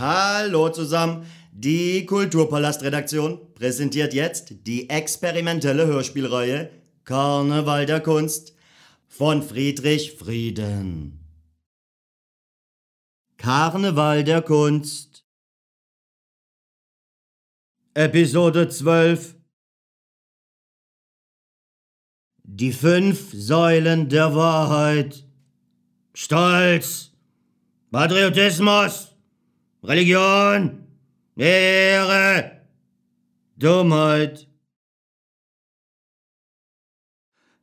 Hallo zusammen. Die Kulturpalast-Redaktion präsentiert jetzt die experimentelle Hörspielreihe Karneval der Kunst von Friedrich Frieden. Karneval der Kunst. Episode 12 Die fünf Säulen der Wahrheit. Stolz. Patriotismus Religion Ehre Dummheit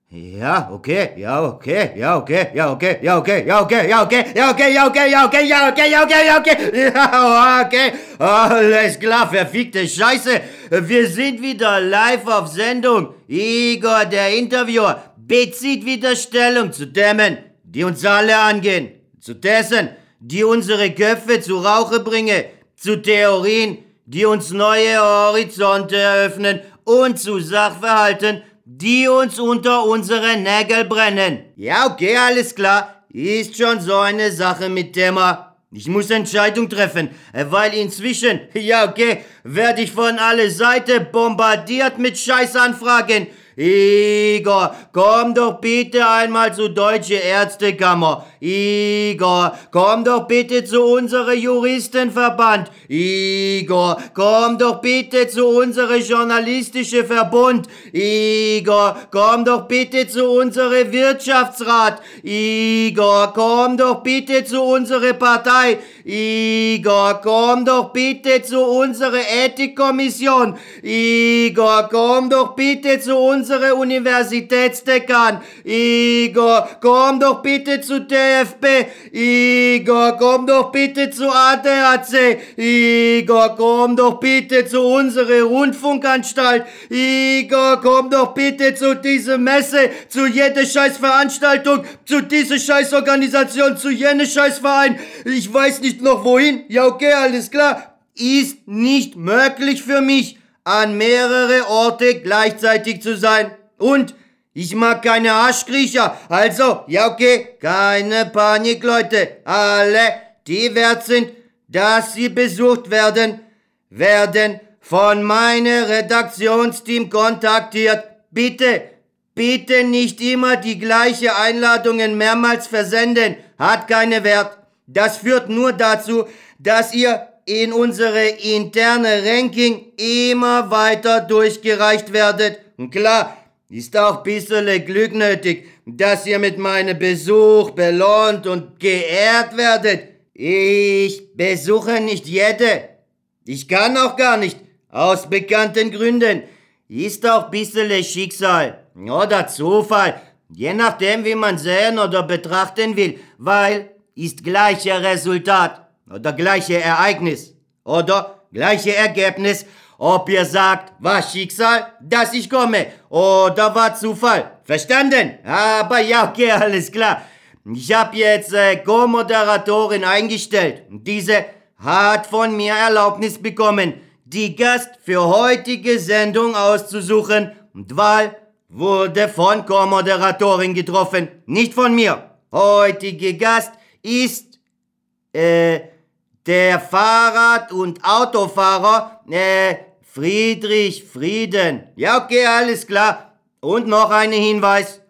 Ja, okay, ja, okay, ja, okay, ja, okay, ja, okay, ja, okay, ja, okay, ja, okay, ja, okay, ja, okay, ja, okay, ja, okay, ja, okay, ja, okay, alles klar, verfickte Scheiße, wir sind wieder live auf Sendung. Igor, der Interviewer, bezieht wieder Stellung zu Themen, die uns alle angehen, zu dessen, die unsere Köpfe zu Rauche bringen, zu Theorien, die uns neue Horizonte eröffnen und zu Sachverhalten, die uns unter unsere Nägel brennen. Ja, okay, alles klar. Ist schon so eine Sache mit Thema. Ich muss Entscheidung treffen, weil inzwischen, ja okay, werde ich von alle Seiten bombardiert mit Scheißanfragen. Igor, komm doch bitte einmal zu Deutsche Ärztekammer. Igor, komm doch bitte zu unserem Juristenverband. Igor, komm doch bitte zu unserem journalistischen Verbund. Igor, komm doch bitte zu unserem Wirtschaftsrat. Igor, komm doch bitte zu unserer Partei. Igor, komm doch bitte zu unserer Ethikkommission. Igor, komm doch bitte zu unserer Universitätsdekan. Igor, komm doch bitte zu DFB. Igor, komm doch bitte zu ADAC. Igor, komm doch bitte zu unserer Rundfunkanstalt. Igor, komm doch bitte zu dieser Messe, zu jeder Scheißveranstaltung, zu dieser Scheißorganisation, zu jener Scheißverein. Ich weiß nicht noch wohin. Ja, okay, alles klar. Ist nicht möglich für mich, an mehrere Orte gleichzeitig zu sein. Und ich mag keine Arschkriecher. Also, ja, okay, keine Panik, Leute. Alle, die wert sind, dass sie besucht werden, werden von meinem Redaktionsteam kontaktiert. Bitte, bitte nicht immer die gleiche Einladungen mehrmals versenden. Hat keine Wert. Das führt nur dazu, dass ihr in unsere interne Ranking immer weiter durchgereicht werdet. Und klar, ist auch bissele Glück nötig, dass ihr mit meinem Besuch belohnt und geehrt werdet. Ich besuche nicht jede. Ich kann auch gar nicht, aus bekannten Gründen. Ist auch bissele Schicksal oder Zufall, je nachdem, wie man sehen oder betrachten will, weil ist gleiche Resultat oder gleiche Ereignis oder gleiche Ergebnis, ob ihr sagt, war Schicksal, dass ich komme oder war Zufall. Verstanden? Aber ja, okay, alles klar. Ich habe jetzt äh, Co-Moderatorin eingestellt. Diese hat von mir Erlaubnis bekommen, die Gast für heutige Sendung auszusuchen und Wahl wurde von Co-Moderatorin getroffen, nicht von mir. Heutige Gast ist äh, der Fahrrad- und Autofahrer äh, Friedrich Frieden. Ja, okay, alles klar. Und noch ein Hinweis.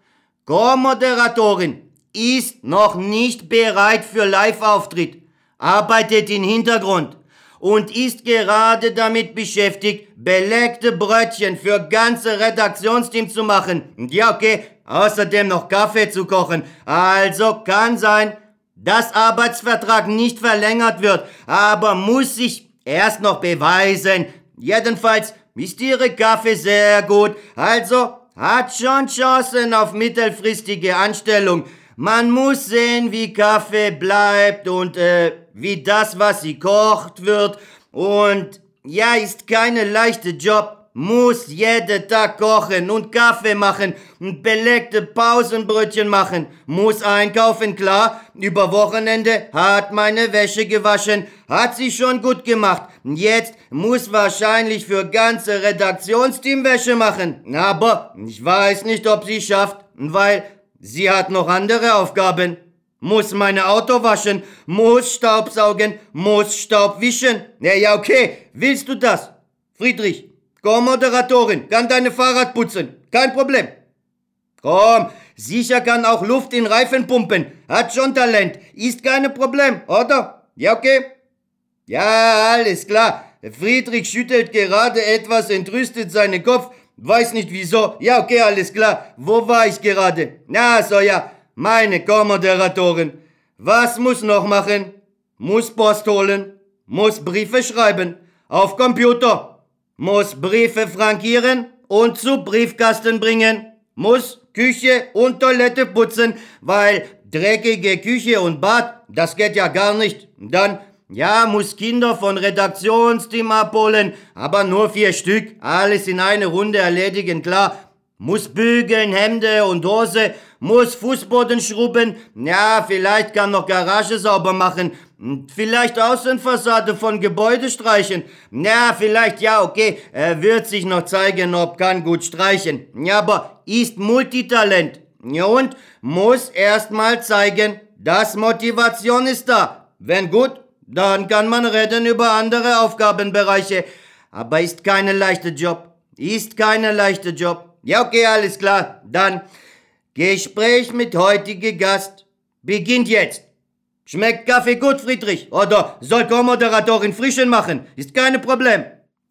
Co-Moderatorin ist noch nicht bereit für Live-Auftritt, arbeitet im Hintergrund und ist gerade damit beschäftigt, belegte Brötchen für ganze Redaktionsteam zu machen. Ja, okay, außerdem noch Kaffee zu kochen. Also kann sein, dass Arbeitsvertrag nicht verlängert wird, aber muss sich erst noch beweisen. Jedenfalls ist Ihre Kaffee sehr gut, also hat schon Chancen auf mittelfristige Anstellung. Man muss sehen, wie Kaffee bleibt und äh, wie das, was sie kocht, wird. Und ja, ist keine leichte Job. Muss jeden Tag kochen und Kaffee machen und belegte Pausenbrötchen machen. Muss einkaufen, klar. Über Wochenende hat meine Wäsche gewaschen. Hat sie schon gut gemacht. Jetzt muss wahrscheinlich für ganze Redaktionsteam Wäsche machen. Aber ich weiß nicht, ob sie schafft, weil sie hat noch andere Aufgaben. muss meine Auto waschen, muss Staubsaugen, muss Staub wischen. Ja, ja, okay. Willst du das? Friedrich, Co-Moderatorin, kann deine Fahrrad putzen. Kein Problem. Komm, sicher kann auch Luft in Reifen pumpen. Hat schon Talent. Ist keine Problem, oder? Ja, okay. Ja, alles klar. Friedrich schüttelt gerade etwas entrüstet seinen Kopf. Weiß nicht wieso. Ja, okay, alles klar. Wo war ich gerade? Na, so ja. Meine Co-Moderatorin. Was muss noch machen? Muss Post holen. Muss Briefe schreiben. Auf Computer. Muss Briefe frankieren und zu Briefkasten bringen. Muss Küche und Toilette putzen, weil dreckige Küche und Bad, das geht ja gar nicht. Dann ja, muss Kinder von Redaktionsteam abholen, aber nur vier Stück, alles in eine Runde erledigen, klar. Muss bügeln, Hemde und Hose, muss Fußboden schrubben, ja, vielleicht kann noch Garage sauber machen, vielleicht Außenfassade von Gebäude streichen, ja, vielleicht, ja, okay, er wird sich noch zeigen, ob kann gut streichen, ja, aber ist Multitalent, ja, und muss erstmal zeigen, dass Motivation ist da. Wenn gut, dann kann man reden über andere Aufgabenbereiche. Aber ist keine leichte Job. Ist keine leichte Job. Ja, okay, alles klar. Dann Gespräch mit heutige Gast beginnt jetzt. Schmeckt Kaffee gut, Friedrich? Oder soll Co-Moderatorin frischen machen? Ist kein Problem.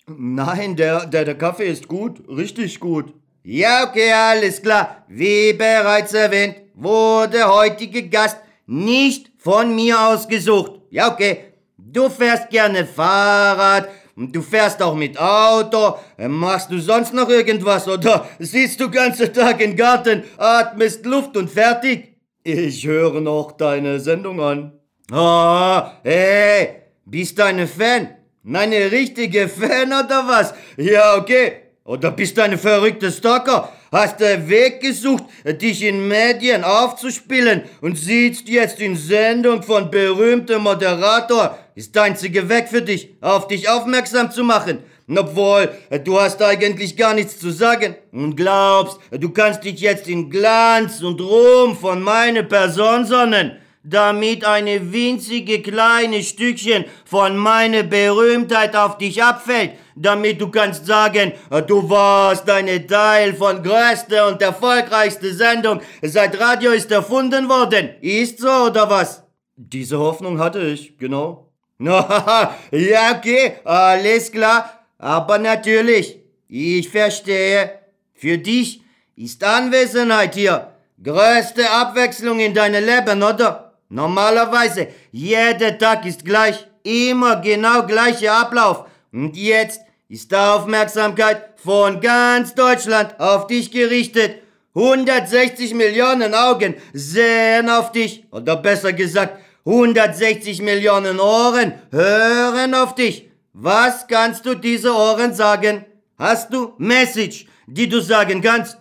Nein, der, der, der Kaffee ist gut. Richtig gut. Ja, okay, alles klar. Wie bereits erwähnt, wurde heutige Gast nicht von mir ausgesucht. Ja, okay. Du fährst gerne Fahrrad, du fährst auch mit Auto. Machst du sonst noch irgendwas oder sitzt du ganze Tag im Garten, atmest Luft und fertig? Ich höre noch deine Sendung an. Ah, oh, hey, bist du eine Fan? Meine richtige Fan oder was? Ja, okay. Oder bist du eine verrückte Stalker? Hast du Weg gesucht, dich in Medien aufzuspielen und sitzt jetzt in Sendung von berühmtem Moderator? Ist der einzige Weg für dich, auf dich aufmerksam zu machen. Obwohl, du hast eigentlich gar nichts zu sagen und glaubst, du kannst dich jetzt in Glanz und Ruhm von meiner Person sonnen damit eine winzige kleine Stückchen von meiner Berühmtheit auf dich abfällt, damit du kannst sagen, du warst eine Teil von größter und erfolgreichster Sendung, seit Radio ist erfunden worden. Ist so oder was? Diese Hoffnung hatte ich, genau. ja, okay, alles klar, aber natürlich, ich verstehe, für dich ist Anwesenheit hier größte Abwechslung in deinem Leben, oder? Normalerweise, jeder Tag ist gleich, immer genau gleicher Ablauf. Und jetzt ist Aufmerksamkeit von ganz Deutschland auf dich gerichtet. 160 Millionen Augen sehen auf dich. Oder besser gesagt, 160 Millionen Ohren hören auf dich. Was kannst du diese Ohren sagen? Hast du Message, die du sagen kannst?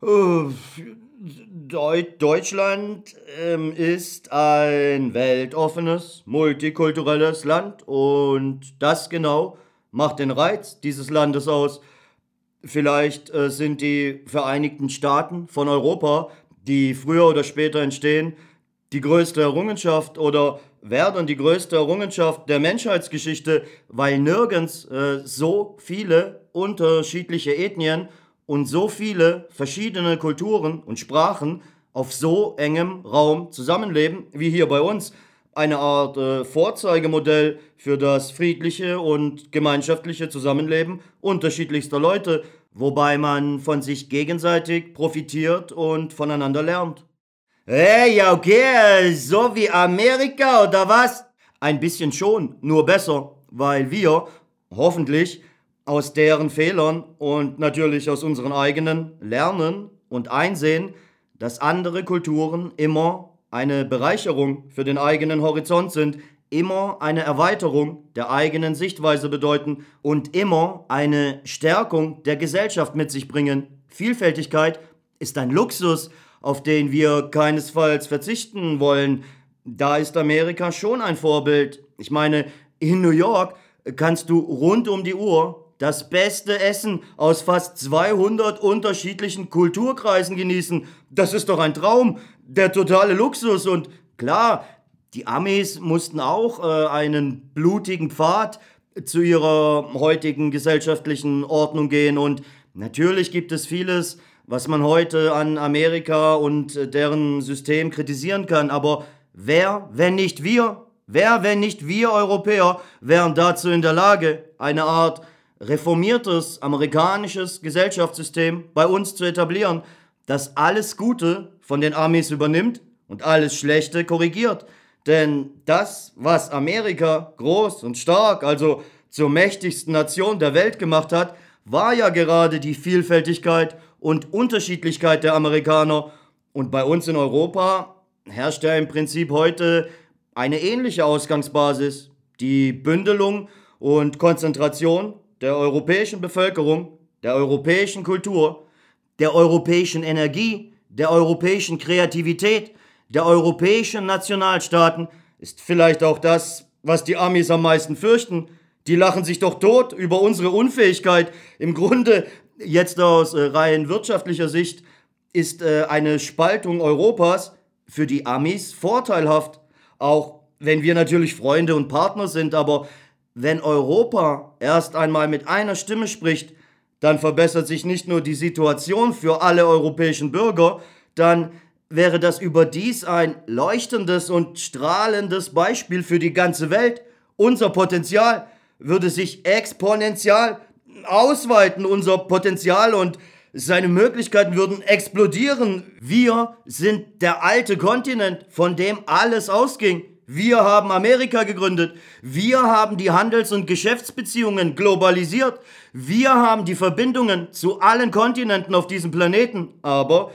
Uh, Deutschland ähm, ist ein weltoffenes, multikulturelles Land und das genau macht den Reiz dieses Landes aus. Vielleicht äh, sind die Vereinigten Staaten von Europa, die früher oder später entstehen, die größte Errungenschaft oder werden die größte Errungenschaft der Menschheitsgeschichte, weil nirgends äh, so viele unterschiedliche Ethnien und so viele verschiedene Kulturen und Sprachen auf so engem Raum zusammenleben wie hier bei uns. Eine Art äh, Vorzeigemodell für das friedliche und gemeinschaftliche Zusammenleben unterschiedlichster Leute, wobei man von sich gegenseitig profitiert und voneinander lernt. Hey, ja, okay, so wie Amerika oder was? Ein bisschen schon, nur besser, weil wir, hoffentlich, aus deren Fehlern und natürlich aus unseren eigenen lernen und einsehen, dass andere Kulturen immer eine Bereicherung für den eigenen Horizont sind, immer eine Erweiterung der eigenen Sichtweise bedeuten und immer eine Stärkung der Gesellschaft mit sich bringen. Vielfältigkeit ist ein Luxus, auf den wir keinesfalls verzichten wollen. Da ist Amerika schon ein Vorbild. Ich meine, in New York kannst du rund um die Uhr das beste Essen aus fast 200 unterschiedlichen Kulturkreisen genießen. Das ist doch ein Traum, der totale Luxus und klar, die Amis mussten auch äh, einen blutigen Pfad zu ihrer heutigen gesellschaftlichen Ordnung gehen und natürlich gibt es vieles, was man heute an Amerika und äh, deren System kritisieren kann, aber wer, wenn nicht wir, wer, wenn nicht wir Europäer, wären dazu in der Lage, eine Art reformiertes amerikanisches Gesellschaftssystem bei uns zu etablieren, das alles Gute von den Amis übernimmt und alles Schlechte korrigiert. Denn das, was Amerika groß und stark, also zur mächtigsten Nation der Welt gemacht hat, war ja gerade die Vielfältigkeit und Unterschiedlichkeit der Amerikaner. Und bei uns in Europa herrscht ja im Prinzip heute eine ähnliche Ausgangsbasis, die Bündelung und Konzentration der europäischen Bevölkerung, der europäischen Kultur, der europäischen Energie, der europäischen Kreativität, der europäischen Nationalstaaten ist vielleicht auch das, was die Amis am meisten fürchten. Die lachen sich doch tot über unsere Unfähigkeit. Im Grunde, jetzt aus äh, rein wirtschaftlicher Sicht, ist äh, eine Spaltung Europas für die Amis vorteilhaft. Auch wenn wir natürlich Freunde und Partner sind, aber wenn Europa erst einmal mit einer Stimme spricht, dann verbessert sich nicht nur die Situation für alle europäischen Bürger, dann wäre das überdies ein leuchtendes und strahlendes Beispiel für die ganze Welt. Unser Potenzial würde sich exponentiell ausweiten, unser Potenzial und seine Möglichkeiten würden explodieren. Wir sind der alte Kontinent, von dem alles ausging. Wir haben Amerika gegründet. Wir haben die Handels- und Geschäftsbeziehungen globalisiert. Wir haben die Verbindungen zu allen Kontinenten auf diesem Planeten. Aber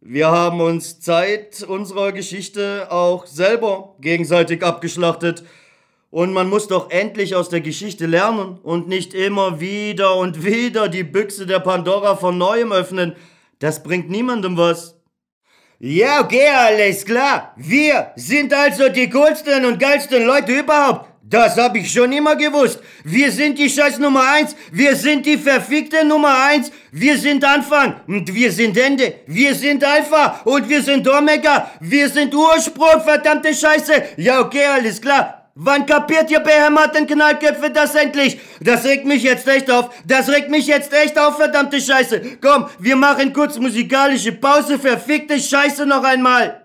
wir haben uns Zeit unserer Geschichte auch selber gegenseitig abgeschlachtet. Und man muss doch endlich aus der Geschichte lernen und nicht immer wieder und wieder die Büchse der Pandora von neuem öffnen. Das bringt niemandem was. Ja, okay, alles klar. Wir sind also die coolsten und geilsten Leute überhaupt. Das hab ich schon immer gewusst. Wir sind die Scheiß Nummer eins. Wir sind die verfickte Nummer eins. Wir sind Anfang und wir sind Ende. Wir sind Alpha und wir sind Omega. Wir sind Ursprung, verdammte Scheiße. Ja, okay, alles klar. Wann kapiert ihr behämmerten Knallköpfe das endlich? Das regt mich jetzt echt auf. Das regt mich jetzt echt auf, verdammte Scheiße. Komm, wir machen kurz musikalische Pause. Verfickte Scheiße noch einmal.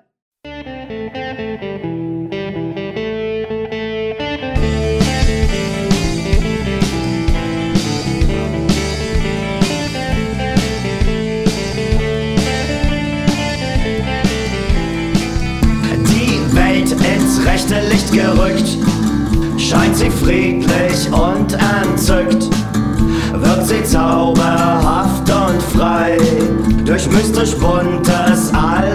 Rechte Licht gerückt, scheint sie friedlich und entzückt, wirkt sie zauberhaft und frei, durch mystisch buntes allerlei,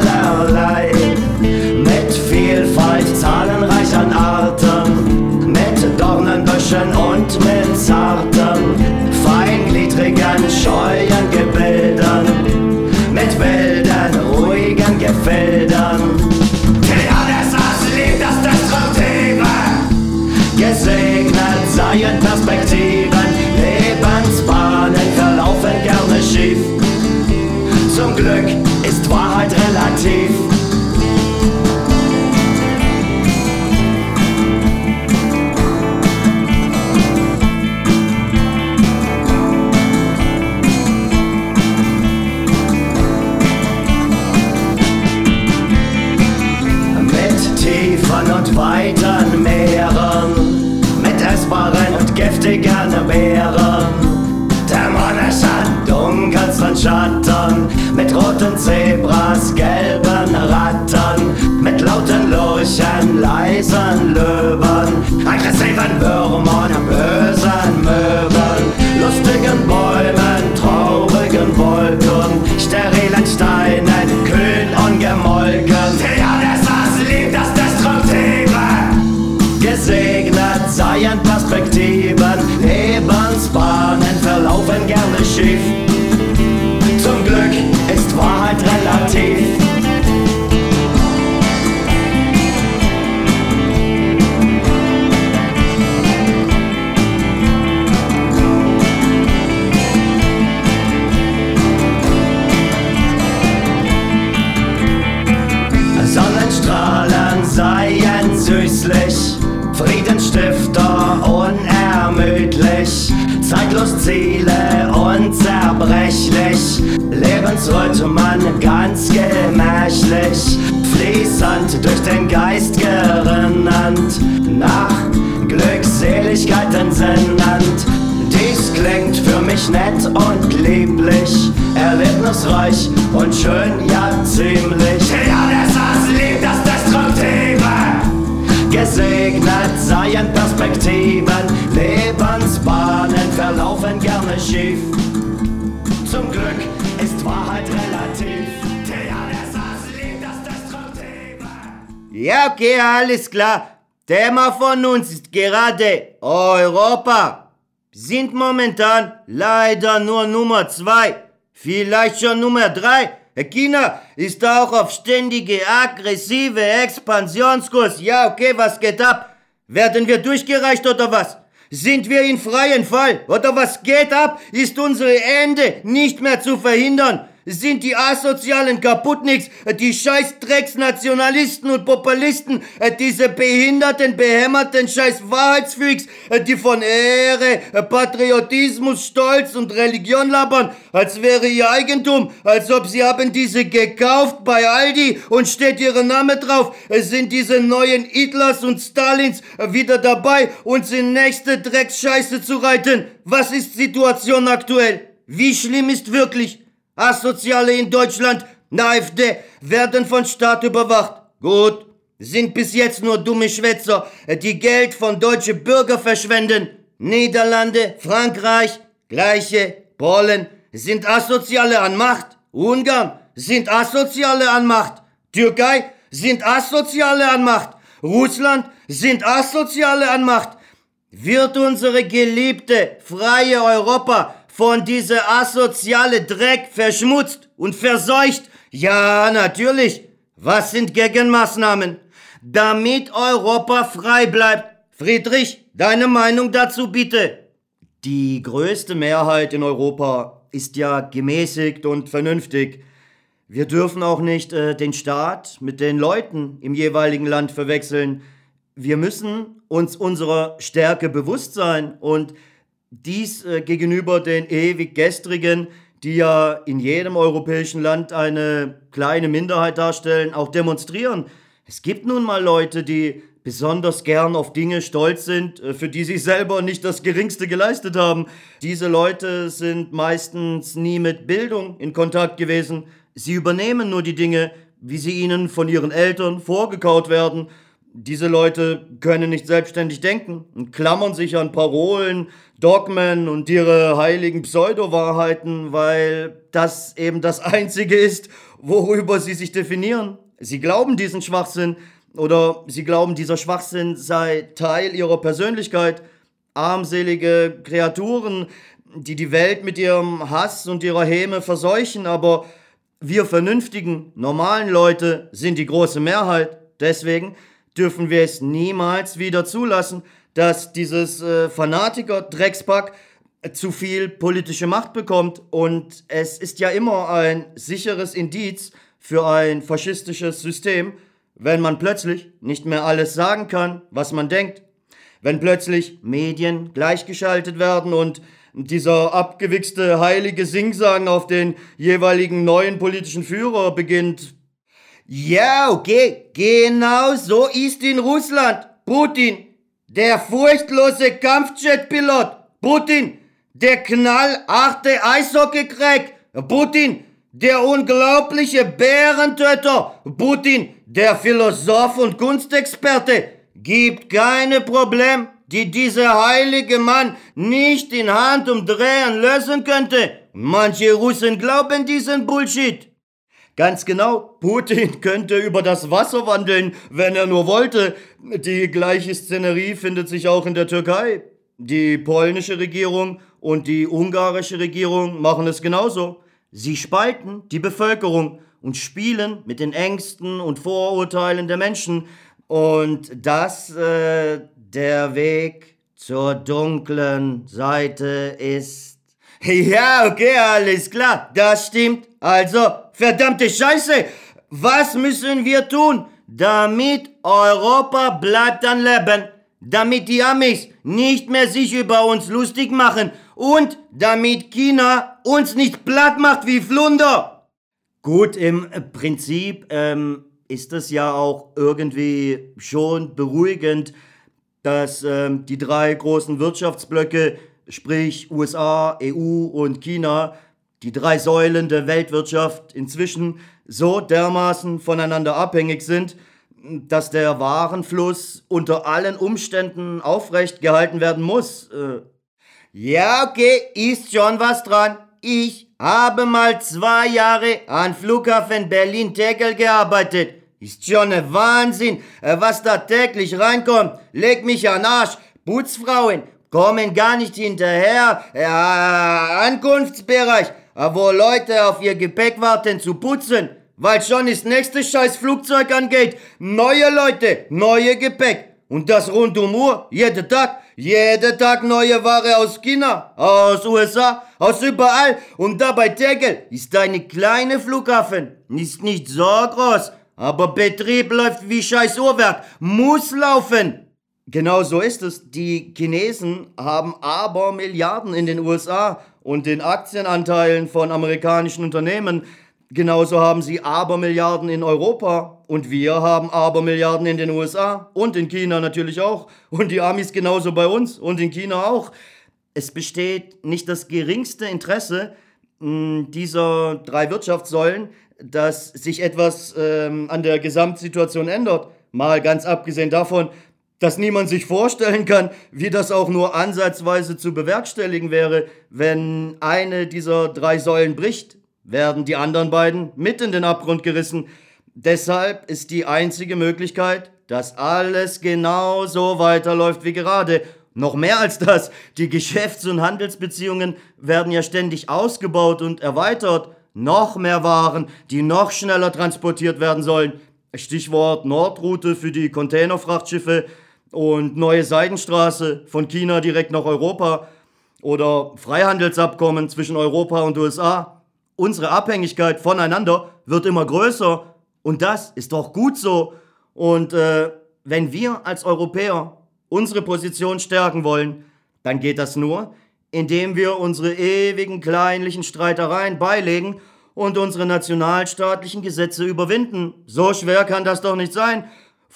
roten Zebras, gelben Ratten, mit lauten Lurchen, leisen Löwen, aggressiven Würmern, bösen Möwen, lustigen Bäumen, traurigen Wolken, sterilen Steinen, kühn ungemolken. Ja, das Ass liebt das Destruktive. Gesegnet seien Perspektiven, Lebensbahnen verlaufen gerne schief. Friedensstifter unermüdlich, zeitlos Ziele unzerbrechlich, Lebensrhythman ganz gemächlich, fließend durch den Geist gerinnend, nach Glückseligkeit entsinnend. Dies klingt für mich nett und lieblich, erlebnisreich und schön, ja ziemlich. Ja, das Hass liebt das Gesegnet seien Perspektiven, Lebensbahnen verlaufen gerne schief. Zum Glück ist Wahrheit relativ. Ja, okay, alles klar. Thema von uns ist gerade Europa. Sind momentan leider nur Nummer zwei, vielleicht schon Nummer drei. China ist auch auf ständige aggressive Expansionskurs. Ja, okay, was geht ab? Werden wir durchgereicht oder was? Sind wir in freien Fall? Oder was geht ab? Ist unsere Ende nicht mehr zu verhindern? Sind die asozialen Kaputtnicks, die scheiß Drecksnationalisten und Populisten, diese behinderten, behämmerten scheiß Wahrheitsfreaks, die von Ehre, Patriotismus, Stolz und Religion labern, als wäre ihr Eigentum, als ob sie haben diese gekauft bei Aldi und steht ihre Name drauf. Sind diese neuen Hitlers und Stalins wieder dabei, uns in nächste Drecksscheiße zu reiten. Was ist Situation aktuell? Wie schlimm ist wirklich? Asoziale in Deutschland, eine werden von Staat überwacht. Gut, sind bis jetzt nur dumme Schwätzer, die Geld von deutsche Bürger verschwenden. Niederlande, Frankreich, gleiche, Polen sind Asoziale an Macht. Ungarn sind Asoziale an Macht. Türkei sind Asoziale an Macht. Russland sind Asoziale an Macht. Wird unsere geliebte, freie Europa von dieser asoziale Dreck verschmutzt und verseucht? Ja, natürlich. Was sind Gegenmaßnahmen? Damit Europa frei bleibt. Friedrich, deine Meinung dazu bitte. Die größte Mehrheit in Europa ist ja gemäßigt und vernünftig. Wir dürfen auch nicht äh, den Staat mit den Leuten im jeweiligen Land verwechseln. Wir müssen uns unserer Stärke bewusst sein und dies äh, gegenüber den ewig gestrigen, die ja in jedem europäischen Land eine kleine Minderheit darstellen, auch demonstrieren. Es gibt nun mal Leute, die besonders gern auf Dinge stolz sind, äh, für die sie selber nicht das geringste geleistet haben. Diese Leute sind meistens nie mit Bildung in Kontakt gewesen. Sie übernehmen nur die Dinge, wie sie ihnen von ihren Eltern vorgekaut werden. Diese Leute können nicht selbstständig denken und klammern sich an Parolen, Dogmen und ihre heiligen Pseudo-Wahrheiten, weil das eben das Einzige ist, worüber sie sich definieren. Sie glauben diesen Schwachsinn oder sie glauben, dieser Schwachsinn sei Teil ihrer Persönlichkeit. Armselige Kreaturen, die die Welt mit ihrem Hass und ihrer Häme verseuchen, aber wir vernünftigen, normalen Leute sind die große Mehrheit. Deswegen dürfen wir es niemals wieder zulassen, dass dieses äh, Fanatiker-Dreckspack zu viel politische Macht bekommt und es ist ja immer ein sicheres Indiz für ein faschistisches System, wenn man plötzlich nicht mehr alles sagen kann, was man denkt, wenn plötzlich Medien gleichgeschaltet werden und dieser abgewichste heilige Singsang auf den jeweiligen neuen politischen Führer beginnt. Ja, okay, genau so ist in Russland. Putin der furchtlose Kampfjetpilot Putin, der knallharte Eishockey-Crack Putin, der unglaubliche Bärentöter Putin, der Philosoph und Kunstexperte, gibt keine Problem, die dieser heilige Mann nicht in Handumdrehen lösen könnte. Manche Russen glauben diesen Bullshit. Ganz genau, Putin könnte über das Wasser wandeln, wenn er nur wollte. Die gleiche Szenerie findet sich auch in der Türkei. Die polnische Regierung und die ungarische Regierung machen es genauso. Sie spalten die Bevölkerung und spielen mit den Ängsten und Vorurteilen der Menschen. Und das äh, der Weg zur dunklen Seite ist. Ja, okay, alles klar, das stimmt. Also, verdammte Scheiße, was müssen wir tun, damit Europa bleibt am Leben? damit die Amis nicht mehr sich über uns lustig machen und damit China uns nicht platt macht wie Flunder. Gut, im Prinzip ähm, ist es ja auch irgendwie schon beruhigend, dass ähm, die drei großen Wirtschaftsblöcke, sprich USA, EU und China, die drei Säulen der Weltwirtschaft inzwischen so dermaßen voneinander abhängig sind, dass der Warenfluss unter allen Umständen aufrecht gehalten werden muss. Äh, ja, okay, ist schon was dran. Ich habe mal zwei Jahre an Flughafen Berlin-Tegel gearbeitet. Ist schon ein Wahnsinn, äh, was da täglich reinkommt. Leg mich an Arsch. Putzfrauen kommen gar nicht hinterher. Ja, Ankunftsbereich, äh, wo Leute auf ihr Gepäck warten zu putzen. Weil schon das nächste scheiß Flugzeug angeht. Neue Leute, neue Gepäck. Und das rund um Uhr, jeden Tag. Jeden Tag neue Ware aus China, aus USA, aus überall. Und da bei Tegel ist eine kleine Flughafen. Ist nicht so groß. Aber Betrieb läuft wie scheiß Uhrwerk. Muss laufen. Genau so ist es. Die Chinesen haben aber Milliarden in den USA und den Aktienanteilen von amerikanischen Unternehmen. Genauso haben sie Abermilliarden in Europa und wir haben Abermilliarden in den USA und in China natürlich auch und die Amis genauso bei uns und in China auch. Es besteht nicht das geringste Interesse hm, dieser drei Wirtschaftssäulen, dass sich etwas ähm, an der Gesamtsituation ändert. Mal ganz abgesehen davon, dass niemand sich vorstellen kann, wie das auch nur ansatzweise zu bewerkstelligen wäre, wenn eine dieser drei Säulen bricht, werden die anderen beiden mit in den Abgrund gerissen. Deshalb ist die einzige Möglichkeit, dass alles genau so weiterläuft wie gerade. Noch mehr als das, die Geschäfts- und Handelsbeziehungen werden ja ständig ausgebaut und erweitert noch mehr Waren, die noch schneller transportiert werden sollen. Stichwort Nordroute für die Containerfrachtschiffe und neue Seidenstraße von China direkt nach Europa oder Freihandelsabkommen zwischen Europa und USA. Unsere Abhängigkeit voneinander wird immer größer und das ist doch gut so. Und äh, wenn wir als Europäer unsere Position stärken wollen, dann geht das nur, indem wir unsere ewigen kleinlichen Streitereien beilegen und unsere nationalstaatlichen Gesetze überwinden. So schwer kann das doch nicht sein.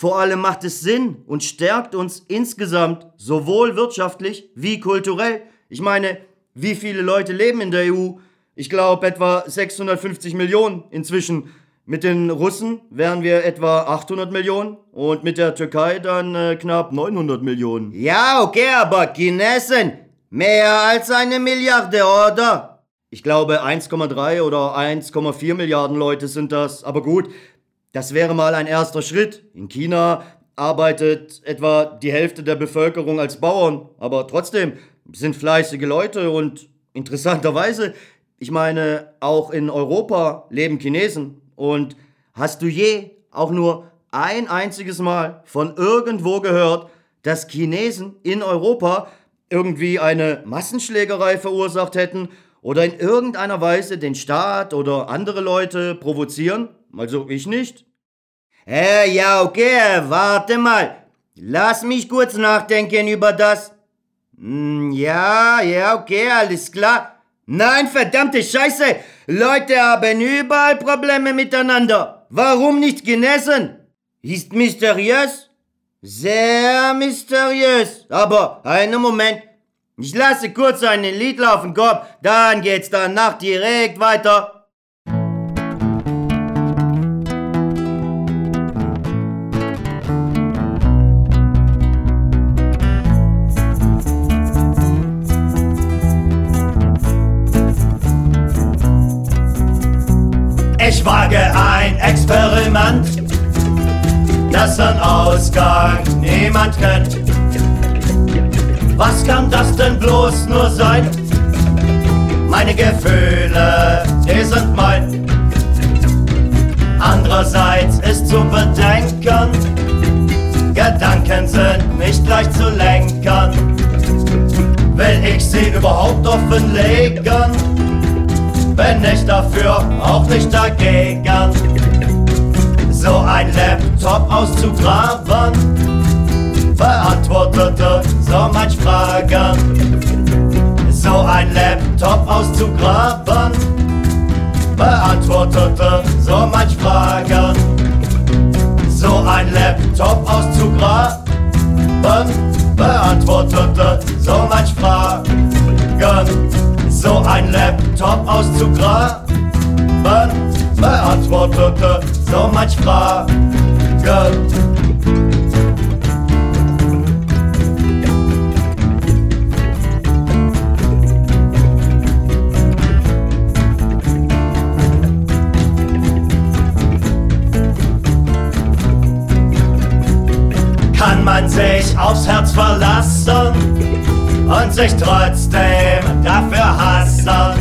Vor allem macht es Sinn und stärkt uns insgesamt sowohl wirtschaftlich wie kulturell. Ich meine, wie viele Leute leben in der EU? Ich glaube etwa 650 Millionen inzwischen. Mit den Russen wären wir etwa 800 Millionen und mit der Türkei dann äh, knapp 900 Millionen. Ja, okay, aber Chinesen, Mehr als eine Milliarde, oder? Ich glaube 1,3 oder 1,4 Milliarden Leute sind das. Aber gut, das wäre mal ein erster Schritt. In China arbeitet etwa die Hälfte der Bevölkerung als Bauern. Aber trotzdem sind fleißige Leute und interessanterweise, ich meine, auch in Europa leben Chinesen. Und hast du je auch nur ein einziges Mal von irgendwo gehört, dass Chinesen in Europa irgendwie eine Massenschlägerei verursacht hätten oder in irgendeiner Weise den Staat oder andere Leute provozieren? Also ich nicht. Äh, ja, okay, warte mal. Lass mich kurz nachdenken über das. Hm, ja, ja, okay, alles klar. Nein, verdammte Scheiße! Leute haben überall Probleme miteinander. Warum nicht genesen? Ist mysteriös? Sehr mysteriös. Aber einen Moment. Ich lasse kurz ein Lied laufen, komm, dann geht's danach direkt weiter. Wage ein Experiment das an Ausgang niemand kennt. Was kann das denn bloß nur sein? Meine Gefühle, die sind mein. Andererseits ist zu bedenken, Gedanken sind nicht leicht zu lenken. Will ich sie überhaupt offenlegen? Bin ich dafür auch nicht dagegen so ein Laptop auszugraben, beantwortete so manch Fragen. So ein Laptop auszugraben, beantwortete so manch Fragen. So ein Laptop auszugraben, beantwortete so manch Fragen. So ein Laptop auszugraben, beantwortete so manch Fragen. Kann man sich aufs Herz verlassen und sich trotzdem dafür hassen?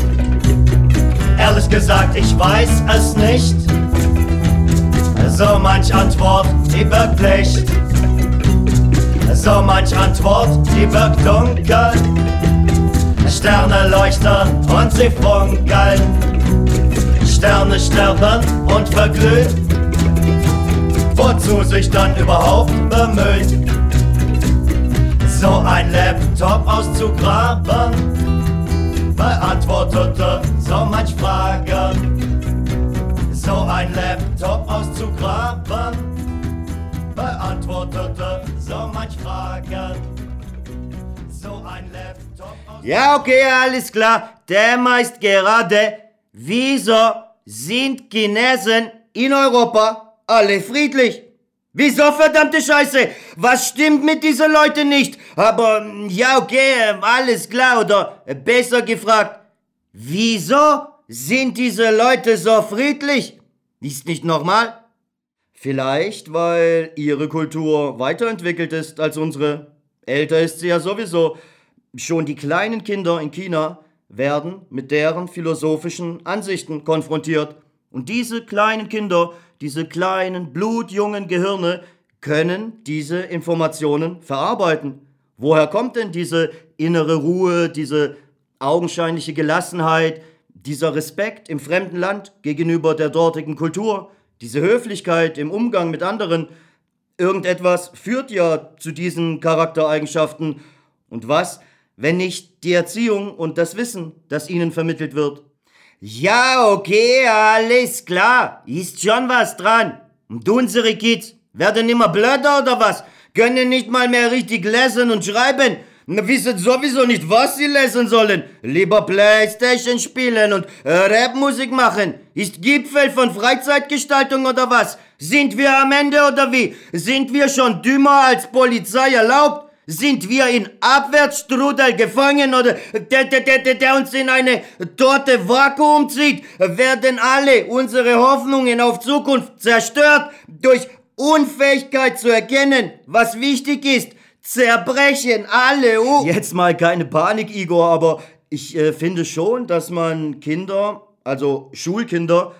Ehrlich gesagt, ich weiß es nicht so manch Antwort, die wirkt Licht. So manch Antwort, die wirkt dunkel. Sterne leuchten und sie funkeln. Sterne sterben und verglühen. Wozu sich dann überhaupt bemühen? So ein Laptop auszugraben, beantwortete so manch Fragen so ein Laptop auszugraben, beantwortete so manch Fragen. So ein Laptop Ja, okay, alles klar. Der meist gerade, wieso sind Chinesen in Europa alle friedlich? Wieso verdammte Scheiße? Was stimmt mit diesen Leuten nicht? Aber ja, okay, alles klar. Oder besser gefragt, wieso sind diese Leute so friedlich? Ist nicht normal? Vielleicht, weil ihre Kultur weiterentwickelt ist als unsere. Älter ist sie ja sowieso. Schon die kleinen Kinder in China werden mit deren philosophischen Ansichten konfrontiert. Und diese kleinen Kinder, diese kleinen blutjungen Gehirne können diese Informationen verarbeiten. Woher kommt denn diese innere Ruhe, diese augenscheinliche Gelassenheit, dieser Respekt im fremden Land gegenüber der dortigen Kultur, diese Höflichkeit im Umgang mit anderen, irgendetwas führt ja zu diesen Charaktereigenschaften. Und was, wenn nicht die Erziehung und das Wissen, das ihnen vermittelt wird? Ja, okay, alles klar, ist schon was dran. Und unsere Kids werden immer blöder oder was? Können nicht mal mehr richtig lesen und schreiben wissen sowieso nicht, was sie lesen sollen. Lieber Playstation spielen und äh, Rapmusik machen. Ist Gipfel von Freizeitgestaltung oder was? Sind wir am Ende oder wie? Sind wir schon dümmer als Polizei erlaubt? Sind wir in Abwärtsstrudel gefangen oder der, der, der, der uns in eine torte Vakuum zieht? Werden alle unsere Hoffnungen auf Zukunft zerstört durch Unfähigkeit zu erkennen, was wichtig ist? zerbrechen alle. Uh. Jetzt mal keine Panik, Igor, aber ich äh, finde schon, dass man Kinder, also Schulkinder,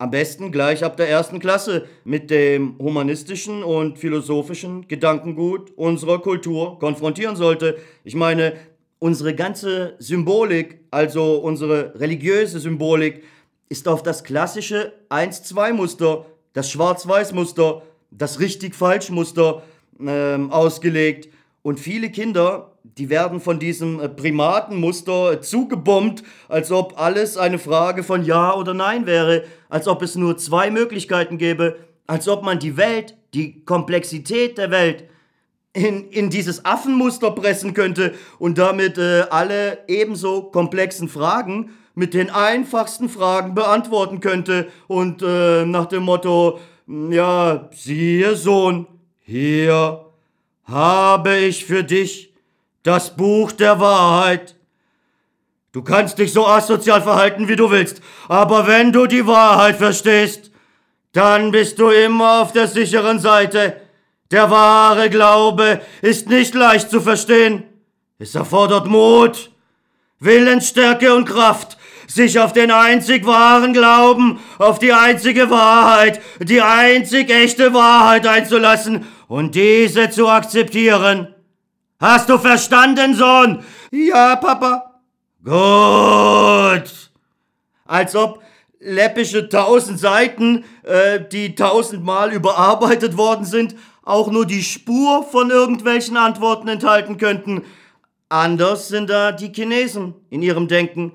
am besten gleich ab der ersten Klasse mit dem humanistischen und philosophischen Gedankengut unserer Kultur konfrontieren sollte. Ich meine, unsere ganze Symbolik, also unsere religiöse Symbolik, ist auf das klassische 1-2-Muster, das Schwarz-Weiß-Muster, das Richtig-Falsch-Muster ähm, ausgelegt. Und viele Kinder, die werden von diesem äh, Primatenmuster äh, zugebombt, als ob alles eine Frage von Ja oder Nein wäre, als ob es nur zwei Möglichkeiten gäbe, als ob man die Welt, die Komplexität der Welt in, in dieses Affenmuster pressen könnte und damit äh, alle ebenso komplexen Fragen mit den einfachsten Fragen beantworten könnte und äh, nach dem Motto, ja, siehe Sohn, hier habe ich für dich das Buch der Wahrheit. Du kannst dich so asozial verhalten, wie du willst, aber wenn du die Wahrheit verstehst, dann bist du immer auf der sicheren Seite. Der wahre Glaube ist nicht leicht zu verstehen. Es erfordert Mut, Willensstärke und Kraft, sich auf den einzig wahren Glauben, auf die einzige Wahrheit, die einzig echte Wahrheit einzulassen und diese zu akzeptieren. Hast du verstanden, Sohn? Ja, Papa. Gut. Als ob läppische tausend Seiten, äh, die tausendmal überarbeitet worden sind, auch nur die Spur von irgendwelchen Antworten enthalten könnten. Anders sind da die Chinesen in ihrem Denken.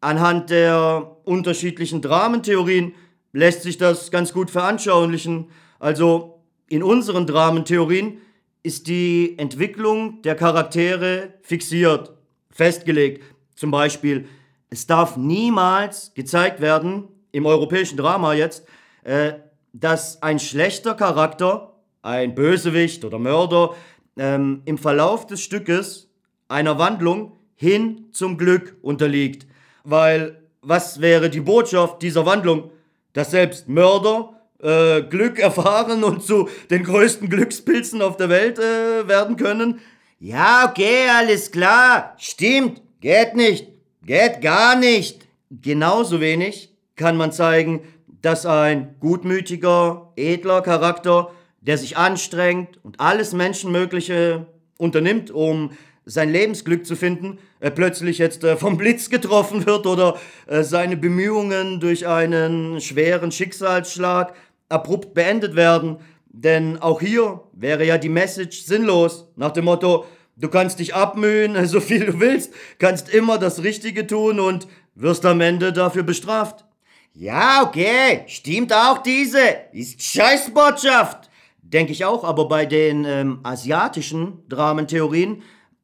Anhand der unterschiedlichen Dramentheorien lässt sich das ganz gut veranschaulichen. Also in unseren Dramentheorien ist die Entwicklung der Charaktere fixiert, festgelegt. Zum Beispiel, es darf niemals gezeigt werden, im europäischen Drama jetzt, äh, dass ein schlechter Charakter, ein Bösewicht oder Mörder, ähm, im Verlauf des Stückes einer Wandlung hin zum Glück unterliegt. Weil was wäre die Botschaft dieser Wandlung? Dass selbst Mörder äh, Glück erfahren und zu den größten Glückspilzen auf der Welt äh, werden können? Ja, okay, alles klar. Stimmt. Geht nicht. Geht gar nicht. Genauso wenig kann man zeigen, dass ein gutmütiger, edler Charakter, der sich anstrengt und alles Menschenmögliche unternimmt, um sein Lebensglück zu finden, äh, plötzlich jetzt äh, vom Blitz getroffen wird oder äh, seine Bemühungen durch einen schweren Schicksalsschlag abrupt beendet werden. Denn auch hier wäre ja die Message sinnlos, nach dem Motto, du kannst dich abmühen, so viel du willst, kannst immer das Richtige tun und wirst am Ende dafür bestraft. Ja, okay, stimmt auch diese. Ist Scheißbotschaft. Denke ich auch, aber bei den ähm, asiatischen Dramentheorien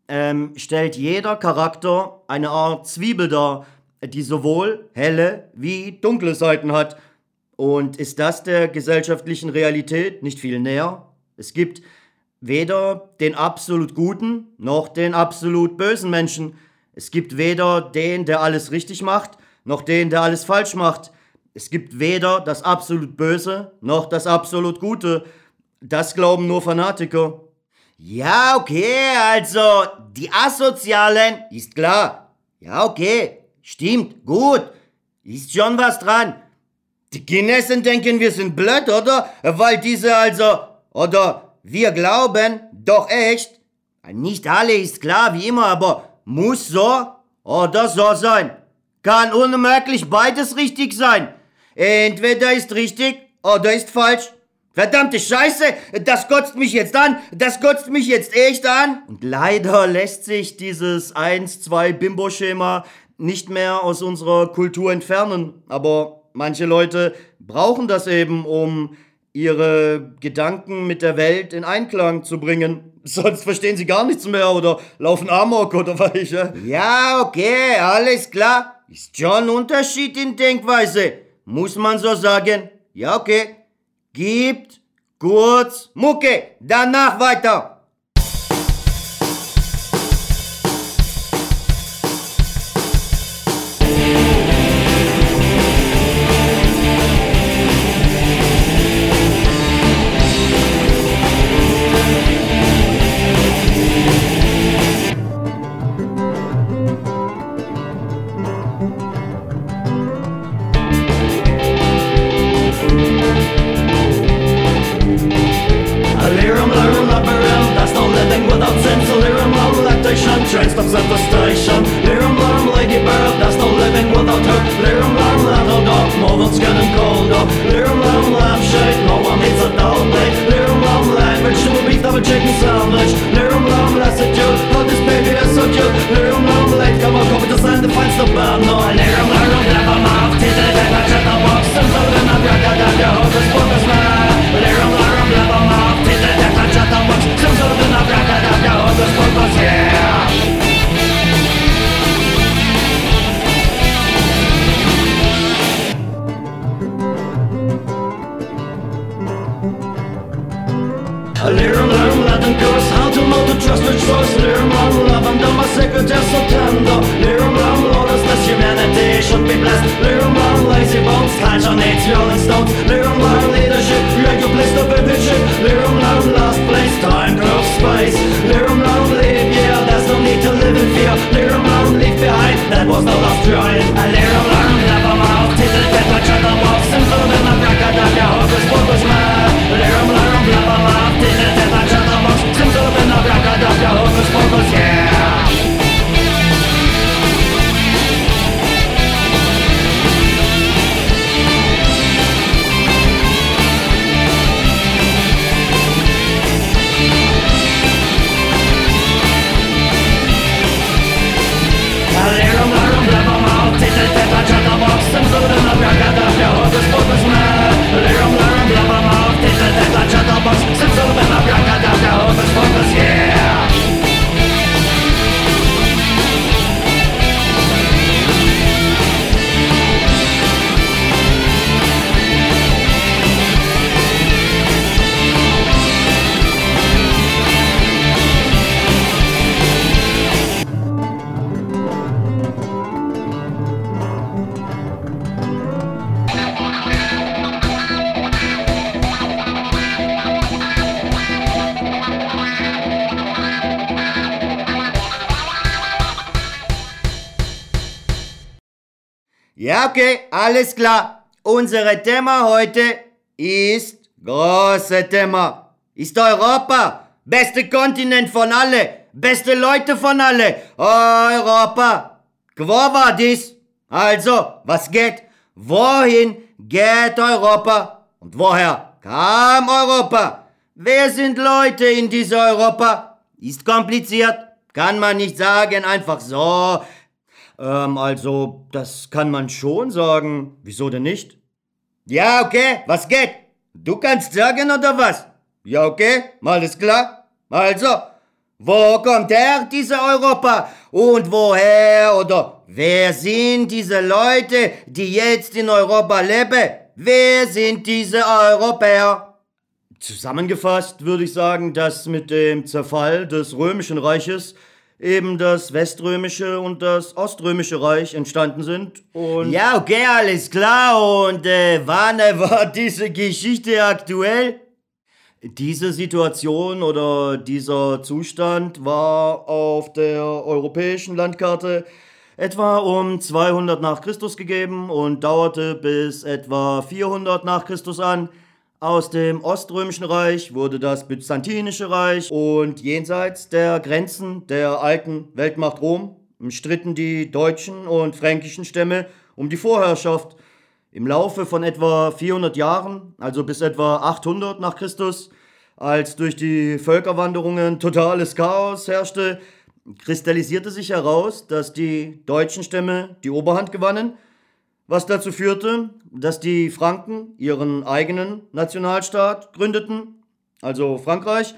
ähm, stellt jeder Charakter eine Art Zwiebel dar, die sowohl helle wie dunkle Seiten hat. Und ist das der gesellschaftlichen Realität nicht viel näher? Es gibt weder den absolut guten noch den absolut bösen Menschen. Es gibt weder den, der alles richtig macht, noch den, der alles falsch macht. Es gibt weder das absolut Böse noch das absolut Gute. Das glauben nur Fanatiker. Ja, okay, also die Asozialen, ist klar. Ja, okay, stimmt, gut. Ist schon was dran. Die Chinesen denken, wir sind blöd, oder? Weil diese also, oder wir glauben, doch echt. Nicht alle ist klar, wie immer, aber muss so oder so sein. Kann unmöglich beides richtig sein. Entweder ist richtig oder ist falsch. Verdammte Scheiße, das kotzt mich jetzt an, das kotzt mich jetzt echt an. Und leider lässt sich dieses 1-2-Bimbo-Schema nicht mehr aus unserer Kultur entfernen. Aber manche Leute brauchen das eben, um ihre Gedanken mit der Welt in Einklang zu bringen. Sonst verstehen sie gar nichts mehr oder laufen Amok oder welche. Ja, okay, alles klar. Ist schon ein Unterschied in Denkweise. Muss man so sagen. Ja, okay gibt kurz Mucke, danach weiter. so much 是啊。Ja, okay, alles klar. Unser Thema heute ist große Thema. Ist Europa. Beste Kontinent von alle. Beste Leute von alle. Europa. Wo war dies? Also, was geht? Wohin geht Europa? Und woher kam Europa? Wer sind Leute in dieser Europa? Ist kompliziert. Kann man nicht sagen, einfach so. Ähm, also, das kann man schon sagen. Wieso denn nicht? Ja, okay, was geht? Du kannst sagen oder was? Ja, okay, mal ist klar. Also, wo kommt her, diese Europa? Und woher oder wer sind diese Leute, die jetzt in Europa leben? Wer sind diese Europäer? Zusammengefasst würde ich sagen, dass mit dem Zerfall des Römischen Reiches eben das Weströmische und das Oströmische Reich entstanden sind und... Ja, okay, alles klar. Und äh, wann war diese Geschichte aktuell? Diese Situation oder dieser Zustand war auf der europäischen Landkarte etwa um 200 nach Christus gegeben und dauerte bis etwa 400 nach Christus an. Aus dem Oströmischen Reich wurde das Byzantinische Reich und jenseits der Grenzen der alten Weltmacht Rom stritten die deutschen und fränkischen Stämme um die Vorherrschaft. Im Laufe von etwa 400 Jahren, also bis etwa 800 nach Christus, als durch die Völkerwanderungen totales Chaos herrschte, kristallisierte sich heraus, dass die deutschen Stämme die Oberhand gewannen was dazu führte, dass die Franken ihren eigenen Nationalstaat gründeten, also Frankreich,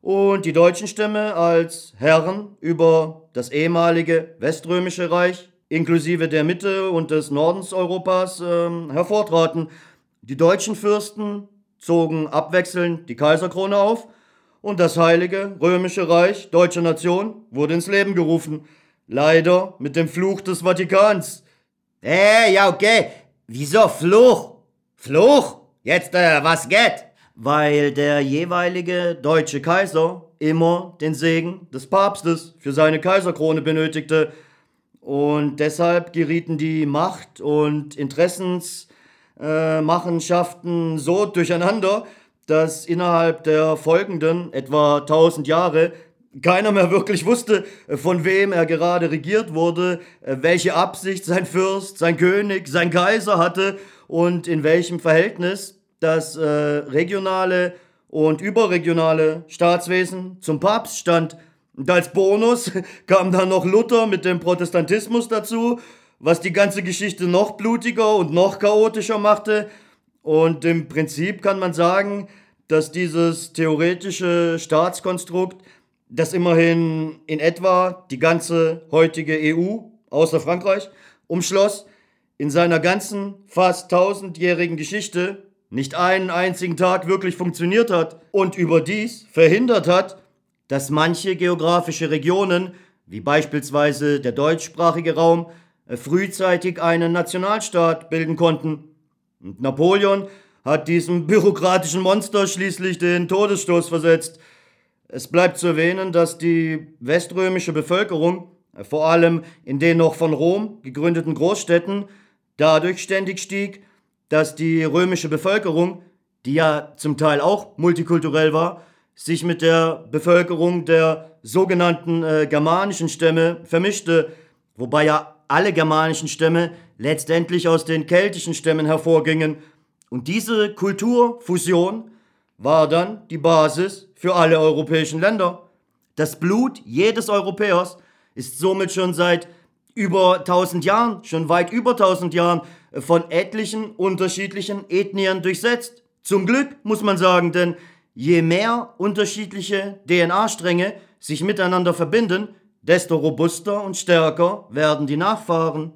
und die deutschen Stämme als Herren über das ehemalige Weströmische Reich inklusive der Mitte und des Nordens Europas äh, hervortraten. Die deutschen Fürsten zogen abwechselnd die Kaiserkrone auf und das heilige römische Reich deutscher Nation wurde ins Leben gerufen. Leider mit dem Fluch des Vatikans. Äh, ja, okay. Wieso Fluch? Fluch? Jetzt, äh, was geht? Weil der jeweilige deutsche Kaiser immer den Segen des Papstes für seine Kaiserkrone benötigte. Und deshalb gerieten die Macht- und Interessensmachenschaften äh, so durcheinander, dass innerhalb der folgenden etwa 1000 Jahre keiner mehr wirklich wusste, äh, von wem er gerade regiert wurde, äh, welche Absicht sein Fürst, sein König, sein Kaiser hatte und in welchem Verhältnis das äh, regionale und überregionale Staatswesen zum Papst stand. Und als Bonus kam dann noch Luther mit dem Protestantismus dazu, was die ganze Geschichte noch blutiger und noch chaotischer machte. Und im Prinzip kann man sagen, dass dieses theoretische Staatskonstrukt das immerhin in etwa die ganze heutige EU, außer Frankreich, umschloss, in seiner ganzen fast tausendjährigen Geschichte nicht einen einzigen Tag wirklich funktioniert hat und überdies verhindert hat, dass manche geografische Regionen, wie beispielsweise der deutschsprachige Raum, frühzeitig einen Nationalstaat bilden konnten. Und Napoleon hat diesem bürokratischen Monster schließlich den Todesstoß versetzt – es bleibt zu erwähnen, dass die weströmische Bevölkerung, äh, vor allem in den noch von Rom gegründeten Großstädten, dadurch ständig stieg, dass die römische Bevölkerung, die ja zum Teil auch multikulturell war, sich mit der Bevölkerung der sogenannten äh, germanischen Stämme vermischte, wobei ja alle germanischen Stämme letztendlich aus den keltischen Stämmen hervorgingen. Und diese Kulturfusion war dann die Basis für alle europäischen Länder. Das Blut jedes Europäers ist somit schon seit über 1000 Jahren, schon weit über 1000 Jahren, von etlichen unterschiedlichen Ethnien durchsetzt. Zum Glück muss man sagen, denn je mehr unterschiedliche DNA-Stränge sich miteinander verbinden, desto robuster und stärker werden die Nachfahren.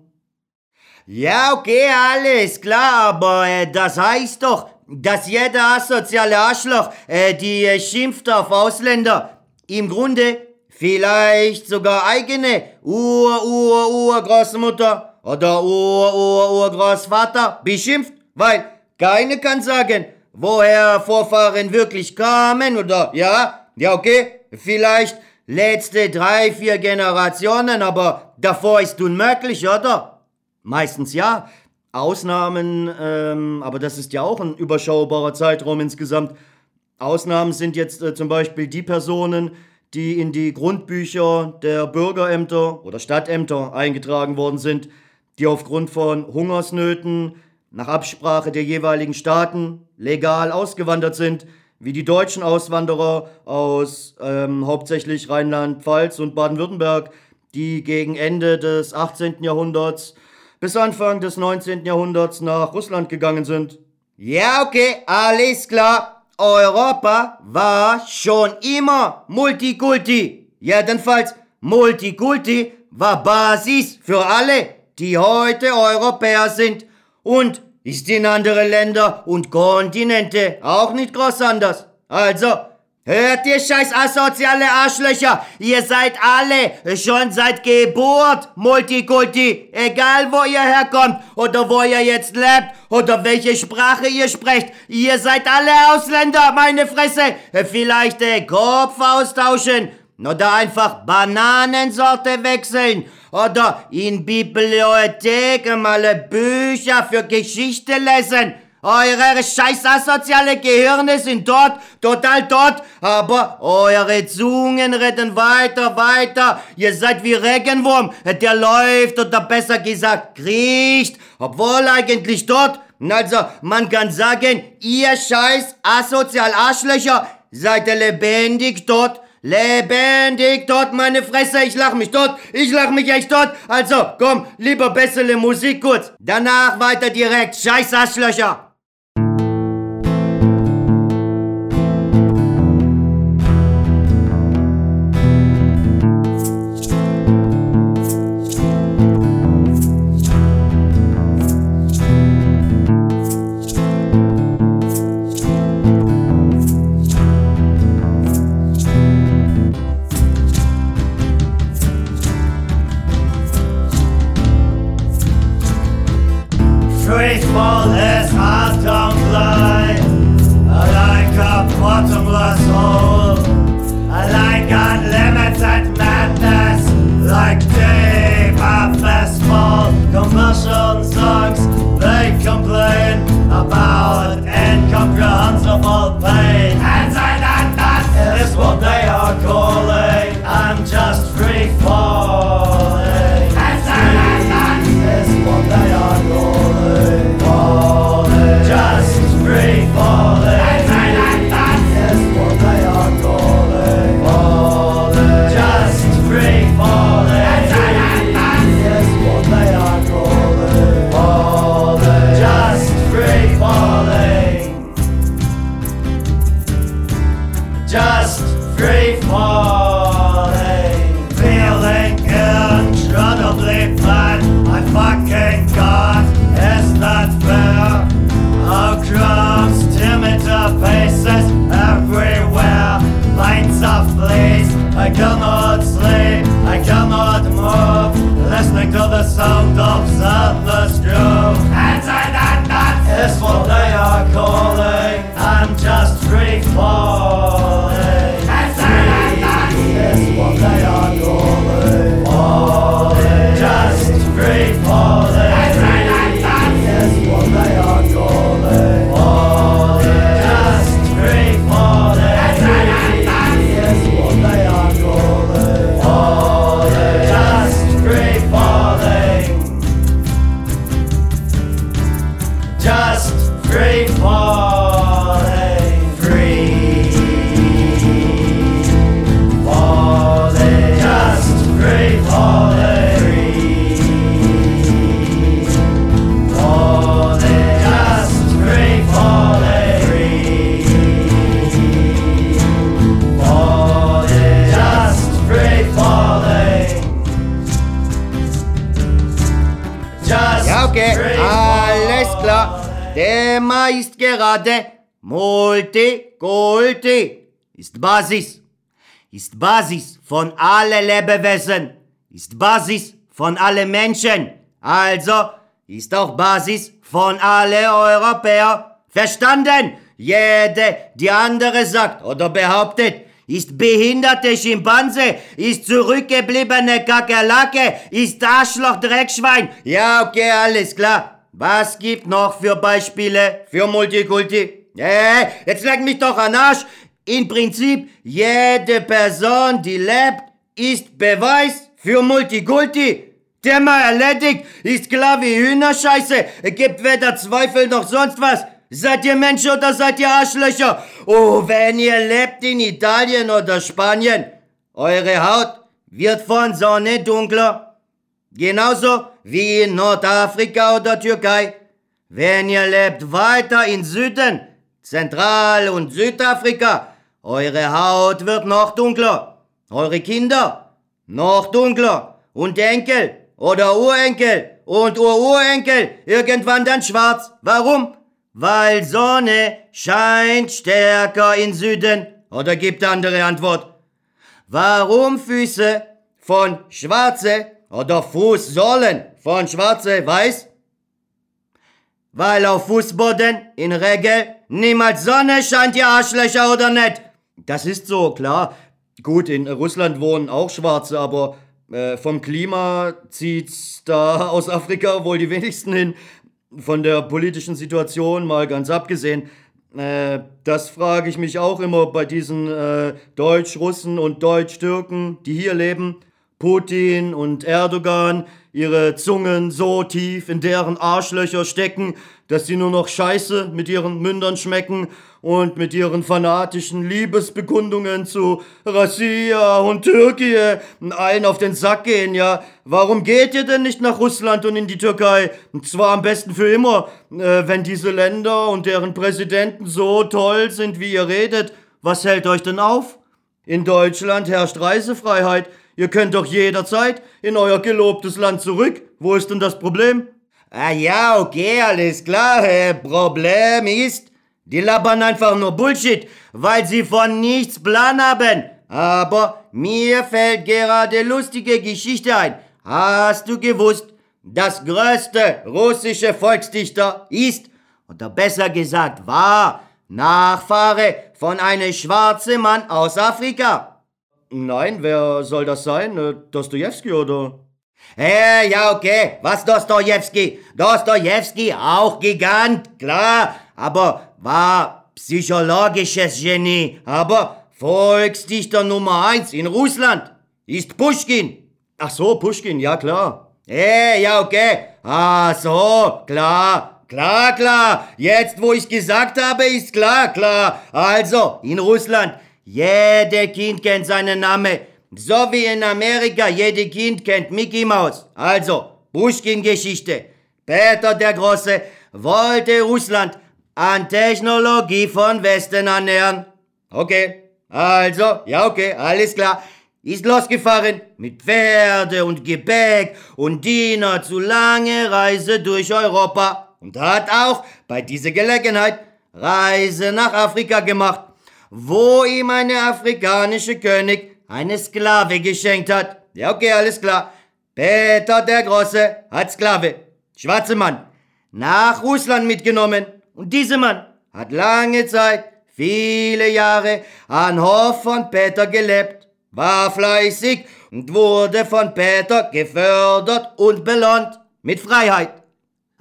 Ja, okay, alles klar, aber äh, das heißt doch, dass jeder asoziale Arschloch, äh, die äh, schimpft auf Ausländer, im Grunde vielleicht sogar eigene Ur-Ur-Urgroßmutter oder Ur-Ur-Urgroßvater beschimpft, weil keine kann sagen, woher Vorfahren wirklich kamen oder ja, ja okay, vielleicht letzte drei, vier Generationen, aber davor ist unmöglich, oder? Meistens ja. Ausnahmen, ähm, aber das ist ja auch ein überschaubarer Zeitraum insgesamt. Ausnahmen sind jetzt äh, zum Beispiel die Personen, die in die Grundbücher der Bürgerämter oder Stadtämter eingetragen worden sind, die aufgrund von Hungersnöten nach Absprache der jeweiligen Staaten legal ausgewandert sind, wie die deutschen Auswanderer aus ähm, hauptsächlich Rheinland-Pfalz und Baden-Württemberg, die gegen Ende des 18. Jahrhunderts bis Anfang des 19. Jahrhunderts nach Russland gegangen sind. Ja, okay, alles klar. Europa war schon immer Multikulti. Jedenfalls, Multikulti war Basis für alle, die heute Europäer sind. Und ist in andere Länder und Kontinente auch nicht groß anders. Also, Hört ihr scheiß asoziale Arschlöcher? Ihr seid alle schon seit Geburt Multikulti. Egal wo ihr herkommt oder wo ihr jetzt lebt oder welche Sprache ihr sprecht. Ihr seid alle Ausländer, meine Fresse. Vielleicht den Kopf austauschen oder einfach Bananensorte wechseln oder in Bibliotheken mal Bücher für Geschichte lesen. Eure scheiß asoziale Gehirne sind dort, total dort, aber eure Zungen reden weiter, weiter. Ihr seid wie Regenwurm, der läuft oder besser gesagt kriecht, obwohl eigentlich dort. Also, man kann sagen, ihr scheiß asozial Arschlöcher seid ihr lebendig dort. Lebendig dort, meine Fresse, ich lach mich dort, ich lach mich echt dort. Also, komm, lieber bessere Musik kurz. Danach weiter direkt, scheiß Arschlöcher. faithfulness has fly. I Like a bottomless hole, I like a gerade Multikulti. Ist Basis. Ist Basis von alle Lebewesen. Ist Basis von alle Menschen. Also ist auch Basis von alle Europäer. Verstanden? Jede, die andere sagt oder behauptet, ist behinderte Schimpanse, ist zurückgebliebene Kakerlake, ist Arschloch Dreckschwein. Ja, okay, alles klar. Was gibt noch für Beispiele für Multikulti? Äh, jetzt leg mich doch an Arsch. Im Prinzip, jede Person, die lebt, ist Beweis für Multikulti. Thema erledigt, ist klar wie Hühnerscheiße, gibt weder Zweifel noch sonst was. Seid ihr Mensch oder seid ihr Arschlöcher? Oh, wenn ihr lebt in Italien oder Spanien, eure Haut wird von Sonne dunkler. Genauso wie in Nordafrika oder Türkei. Wenn ihr lebt weiter in Süden, Zentral- und Südafrika, eure Haut wird noch dunkler. Eure Kinder noch dunkler. Und Enkel oder Urenkel und Ururenkel irgendwann dann schwarz. Warum? Weil Sonne scheint stärker in Süden. Oder gibt andere Antwort. Warum Füße von Schwarze oder Fußsohlen von Schwarze weiß? Weil auf Fußboden in Regel niemals Sonne scheint, ihr Arschlöcher oder nicht? Das ist so, klar. Gut, in Russland wohnen auch Schwarze, aber äh, vom Klima zieht's da aus Afrika wohl die wenigsten hin von der politischen Situation mal ganz abgesehen, äh, das frage ich mich auch immer bei diesen äh, Deutsch-Russen und Deutsch-Türken, die hier leben. Putin und Erdogan ihre Zungen so tief in deren Arschlöcher stecken, dass sie nur noch Scheiße mit ihren Mündern schmecken und mit ihren fanatischen Liebesbekundungen zu Russia und Türkei allen auf den Sack gehen, ja. Warum geht ihr denn nicht nach Russland und in die Türkei? Und zwar am besten für immer, äh, wenn diese Länder und deren Präsidenten so toll sind, wie ihr redet. Was hält euch denn auf? In Deutschland herrscht Reisefreiheit. Ihr könnt doch jederzeit in euer gelobtes Land zurück. Wo ist denn das Problem? Ah ja, okay, alles klar. Äh, Problem ist, die labern einfach nur Bullshit, weil sie von nichts Plan haben. Aber mir fällt gerade lustige Geschichte ein. Hast du gewusst, das größte russische Volksdichter ist, oder besser gesagt war, Nachfahre von einem schwarzen Mann aus Afrika? Nein, wer soll das sein? Äh, Dostojewski oder? Äh, ja, okay. Was Dostojewski? Dostojewski, auch Gigant, klar. Aber war psychologisches Genie. Aber Volksdichter Nummer eins in Russland ist Pushkin. Ach so, Pushkin, ja klar. Äh, ja, okay. Ah, so, klar. Klar, klar. Jetzt, wo ich gesagt habe, ist klar, klar. Also, in Russland, jeder Kind kennt seinen Namen. So wie in Amerika, jeder Kind kennt Mickey Mouse. Also, Pushkin-Geschichte. Peter der Große wollte Russland an Technologie von Westen annähern. Okay, also, ja okay, alles klar. Ist losgefahren mit Pferde und Gepäck und Diener zu lange Reise durch Europa und hat auch bei dieser Gelegenheit Reise nach Afrika gemacht, wo ihm eine afrikanische König eine Sklave geschenkt hat. Ja, okay, alles klar. Peter der Große hat Sklave, schwarze Mann, nach Russland mitgenommen. Und dieser Mann hat lange Zeit, viele Jahre an Hof von Peter gelebt, war fleißig und wurde von Peter gefördert und belohnt mit Freiheit.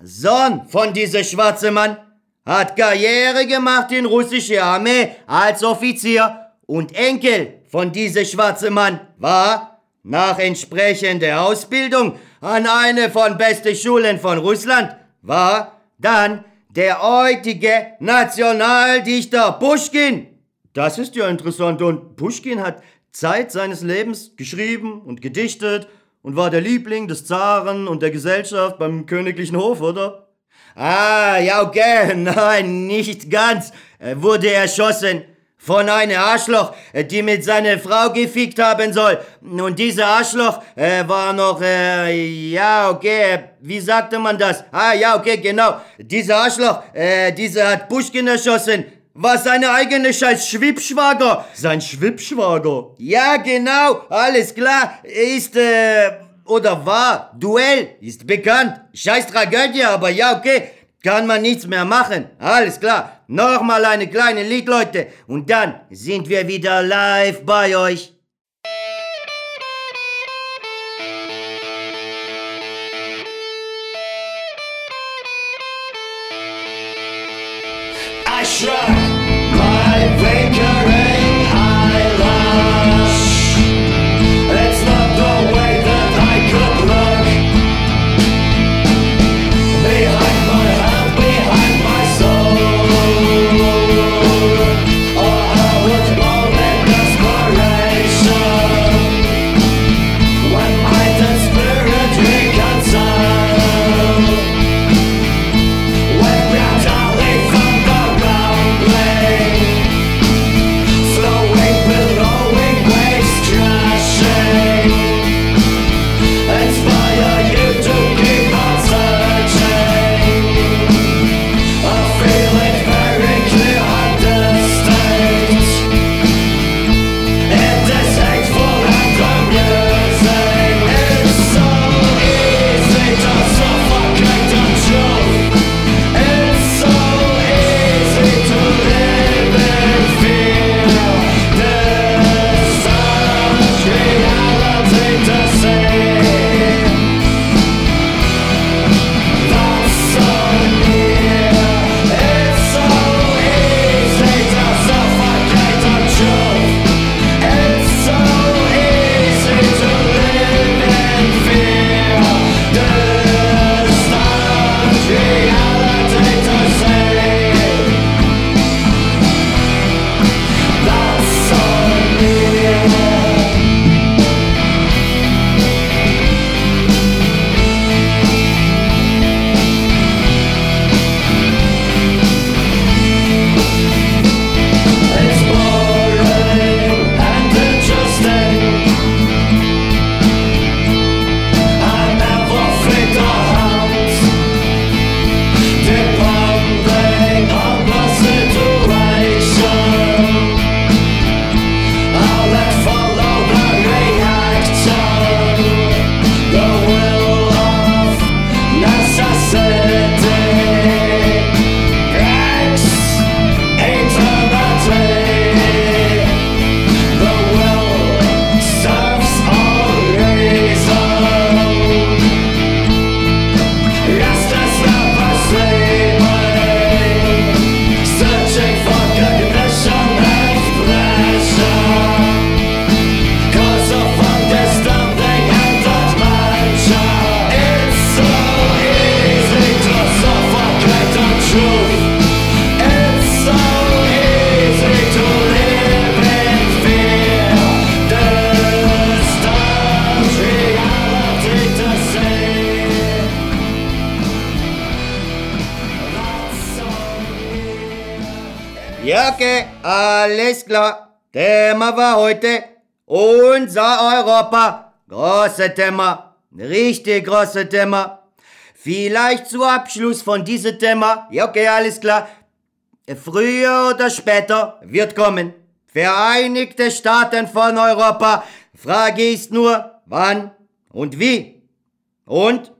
Sohn von dieser schwarze Mann hat Karriere gemacht in russische Armee als Offizier und Enkel von dieser schwarze Mann war nach entsprechender Ausbildung an eine von besten Schulen von Russland war dann der heutige Nationaldichter Pushkin. Das ist ja interessant und Pushkin hat Zeit seines Lebens geschrieben und gedichtet und war der Liebling des Zaren und der Gesellschaft beim königlichen Hof, oder? Ah, ja, okay, nein, nicht ganz. Er wurde erschossen von einem Arschloch, die mit seiner Frau gefickt haben soll. Und dieser Arschloch äh, war noch, äh, ja, okay, wie sagte man das? Ah, ja, okay, genau. Dieser Arschloch, äh, dieser hat Pushkin erschossen war seine eigene scheiß Schwippschwager. Sein Schwippschwager? Ja, genau, alles klar. Ist, äh, oder war, Duell, ist bekannt. Scheiß Tragödie, aber ja, okay. kann man nichts mehr machen. Alles klar. Nochmal eine kleine Lied, Leute. Und dann sind wir wieder live bei euch. I shrug Thema war heute unser Europa. Große Thema. Richtig große Thema. Vielleicht zu Abschluss von diesem Thema. Ja, okay, alles klar. Früher oder später wird kommen. Vereinigte Staaten von Europa. Frage ist nur, wann und wie. Und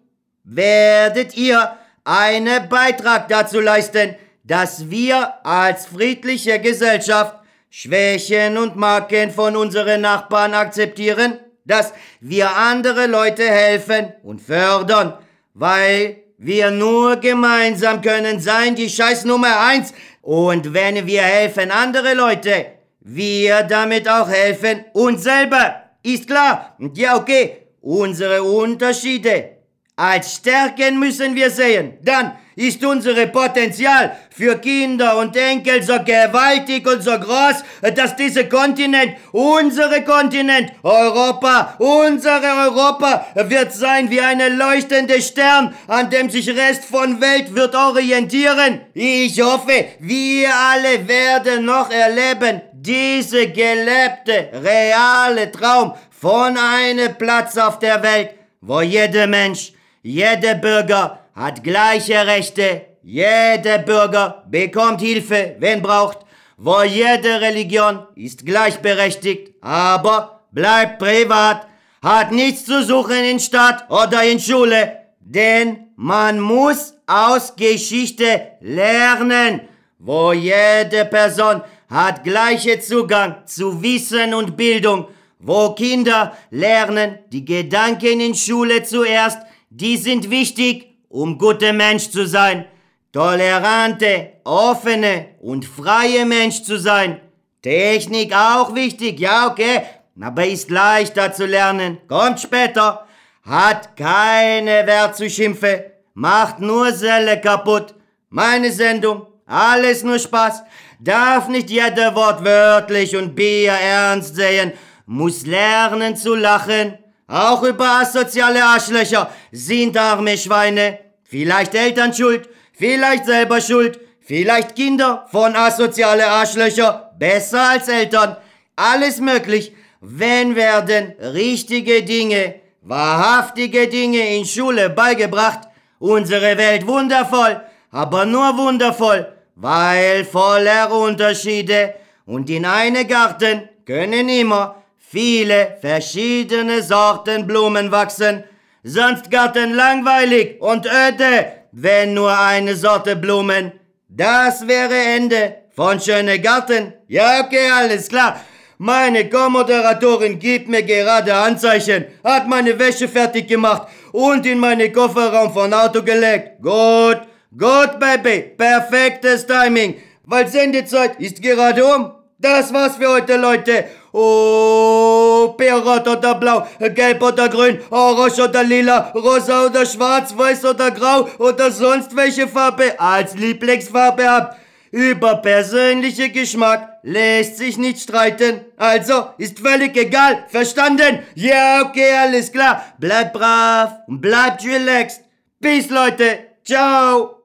werdet ihr einen Beitrag dazu leisten, dass wir als friedliche Gesellschaft Schwächen und Marken von unseren Nachbarn akzeptieren, dass wir andere Leute helfen und fördern, weil wir nur gemeinsam können sein die Scheiß Nummer eins und wenn wir helfen andere Leute, wir damit auch helfen uns selber. Ist klar? Ja, okay, unsere Unterschiede als Stärken müssen wir sehen. Dann ist unser Potenzial für Kinder und Enkel so gewaltig und so groß, dass dieser Kontinent, unsere Kontinent, Europa, unsere Europa wird sein wie eine leuchtende Stern, an dem sich Rest von Welt wird orientieren. Ich hoffe, wir alle werden noch erleben, diese gelebte, reale Traum von einem Platz auf der Welt, wo jeder Mensch, jeder Bürger hat gleiche Rechte, jeder Bürger bekommt Hilfe, wenn braucht, wo jede Religion ist gleichberechtigt, aber bleibt privat, hat nichts zu suchen in Stadt oder in Schule. Denn man muss aus Geschichte lernen, wo jede Person hat gleiche Zugang zu Wissen und Bildung, wo Kinder lernen die Gedanken in Schule zuerst, die sind wichtig, um guter Mensch zu sein, tolerante, offene und freie Mensch zu sein. Technik auch wichtig, ja okay, aber ist leichter zu lernen, kommt später, hat keine Wert zu schimpfen, macht nur Selle kaputt. Meine Sendung, alles nur Spaß, darf nicht jeder Wort wörtlich und Bier ernst sehen, muss lernen zu lachen. Auch über asoziale Arschlöcher sind arme Schweine. Vielleicht Eltern schuld, vielleicht selber schuld, vielleicht Kinder von asoziale Arschlöcher, besser als Eltern. Alles möglich, wenn werden richtige Dinge, wahrhaftige Dinge in Schule beigebracht. Unsere Welt wundervoll, aber nur wundervoll, weil voller Unterschiede und in einem Garten können immer viele verschiedene Sorten Blumen wachsen, sonst Garten langweilig und öde, wenn nur eine Sorte Blumen. Das wäre Ende von schöne Garten. Ja, okay, alles klar. Meine Co-Moderatorin gibt mir gerade Anzeichen, hat meine Wäsche fertig gemacht und in meine Kofferraum von Auto gelegt. Gut, gut, Baby, perfektes Timing, weil Sendezeit ist gerade um. Das war's für heute, Leute. Oh, Perot oder Blau, Gelb oder Grün, Orange oder Lila, Rosa oder Schwarz, Weiß oder Grau oder sonst welche Farbe als Lieblingsfarbe habt. Über persönliche Geschmack lässt sich nicht streiten. Also, ist völlig egal. Verstanden? Ja, okay, alles klar. Bleibt brav und bleibt relaxed. Peace, Leute. Ciao.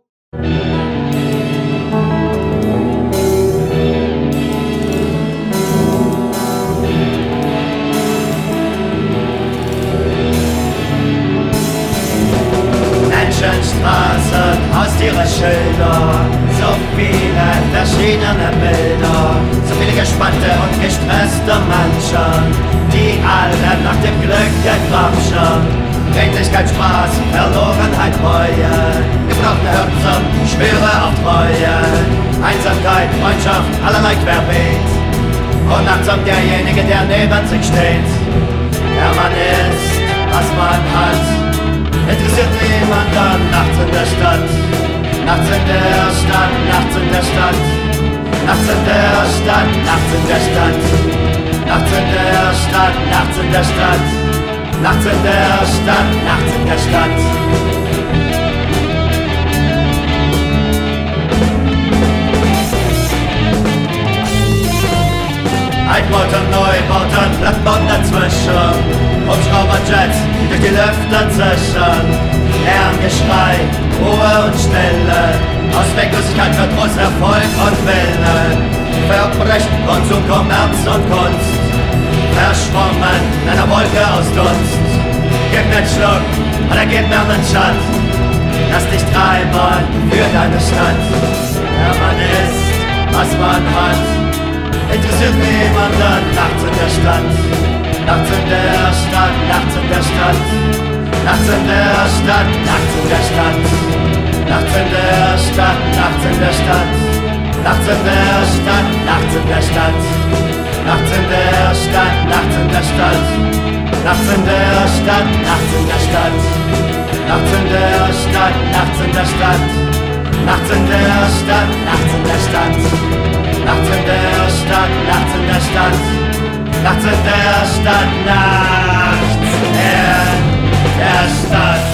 Menschenstraßen, Haustiere, Schilder, so viele verschiedene Bilder, so viele gespannte und gestresste Menschen, die alle nach dem Glück gegrapschen. Redlichkeit, Spaß, Verlorenheit, Reue, gebrochene Herzen, Schwere auf Treue, Einsamkeit, Freundschaft, allerlei querbeet. Unachtsam derjenige, der neben sich steht. Der Mann ist, was man hat, interessiert niemanden nachts in der Stadt. Nachts in der Stadt, nachts in der Stadt. Nachts in der Stadt, nachts in der Stadt. Nachts in der Stadt, nachts in der Stadt. Nachts in der Stadt, nachts in der Stadt. Altbauten, Neubauten, Plattenbauten dazwischen. Hubschrauberjets, die durch die Lüfte zischen. Lärm, Geschrei, Ruhe und Stille. Ausweglosigkeit, Verdruss, Erfolg und Wille. Verbrechen, Konsum, Kommerz und Kunst. Verschwommen in einer Wolke aus Dunst. Gib mir einen Schluck oder gib mir einen Schatz. Lass dich treiben für deine Stadt. Der Mann ist, was man hat. Interessiert niemanden nachts in der Stadt. Nachts in der Stadt, nachts in der Stadt. Nachts in der Stadt, nachts in der Stadt. Nachts in der Stadt, nachts in der Stadt. Nachts in der Stadt, nachts in der Stadt. Nachts in der Stadt, nachts in der Stadt. Nachts in der Stadt, nachts in der Stadt. Nachts in der Stadt, nachts in der Stadt. Nachts in der Stadt, nachts in der Stadt. Nachts in der Stadt, nachts in der Stadt. Nachts in der Stadt, nachts in der Stadt.